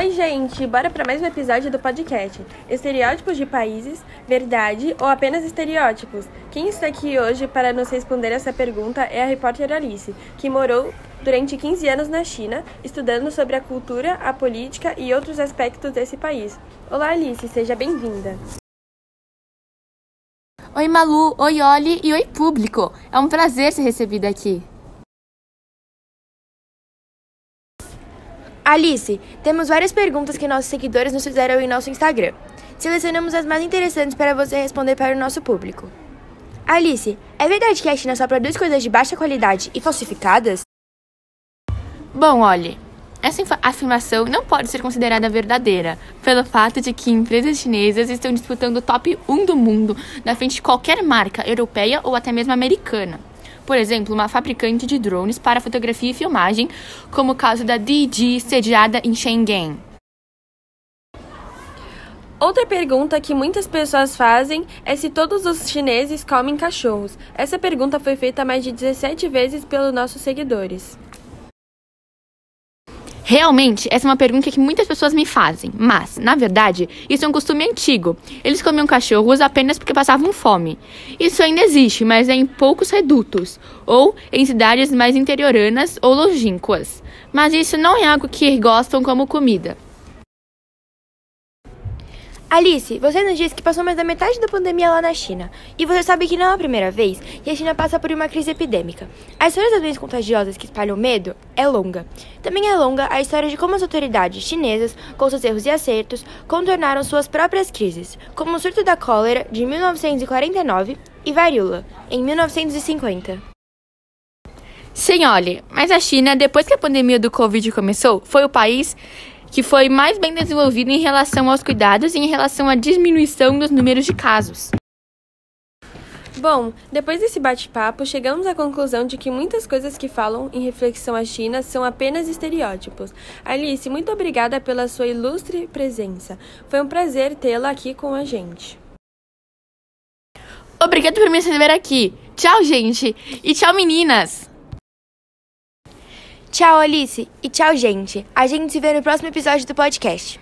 Oi, gente! Bora para mais um episódio do podcast. Estereótipos de países, verdade ou apenas estereótipos? Quem está aqui hoje para nos responder essa pergunta é a repórter Alice, que morou durante 15 anos na China, estudando sobre a cultura, a política e outros aspectos desse país. Olá, Alice, seja bem-vinda. Oi, Malu, oi, Oli e oi, público! É um prazer ser recebida aqui. Alice, temos várias perguntas que nossos seguidores nos fizeram em nosso Instagram. Selecionamos as mais interessantes para você responder para o nosso público. Alice, é verdade que a China só produz coisas de baixa qualidade e falsificadas? Bom, olhe, essa afirmação não pode ser considerada verdadeira, pelo fato de que empresas chinesas estão disputando o top 1 do mundo na frente de qualquer marca europeia ou até mesmo americana por exemplo, uma fabricante de drones para fotografia e filmagem, como o caso da DJI, sediada em Shenzhen. Outra pergunta que muitas pessoas fazem é se todos os chineses comem cachorros. Essa pergunta foi feita mais de 17 vezes pelos nossos seguidores. Realmente, essa é uma pergunta que muitas pessoas me fazem, mas, na verdade, isso é um costume antigo. Eles comiam cachorros apenas porque passavam fome. Isso ainda existe, mas é em poucos redutos, ou em cidades mais interioranas ou longínquas. Mas isso não é algo que gostam como comida. Alice, você nos disse que passou mais da metade da pandemia lá na China. E você sabe que não é a primeira vez que a China passa por uma crise epidêmica. A história das doenças contagiosas que espalham medo é longa. Também é longa a história de como as autoridades chinesas, com seus erros e acertos, contornaram suas próprias crises, como o surto da cólera de 1949 e varíola, em 1950. Sim, olhe, mas a China, depois que a pandemia do Covid começou, foi o país que foi mais bem desenvolvido em relação aos cuidados e em relação à diminuição dos números de casos. Bom, depois desse bate-papo, chegamos à conclusão de que muitas coisas que falam em reflexão à China são apenas estereótipos. Alice, muito obrigada pela sua ilustre presença. Foi um prazer tê-la aqui com a gente. Obrigada por me receber aqui. Tchau, gente. E tchau, meninas. Tchau, Alice. E tchau, gente. A gente se vê no próximo episódio do podcast.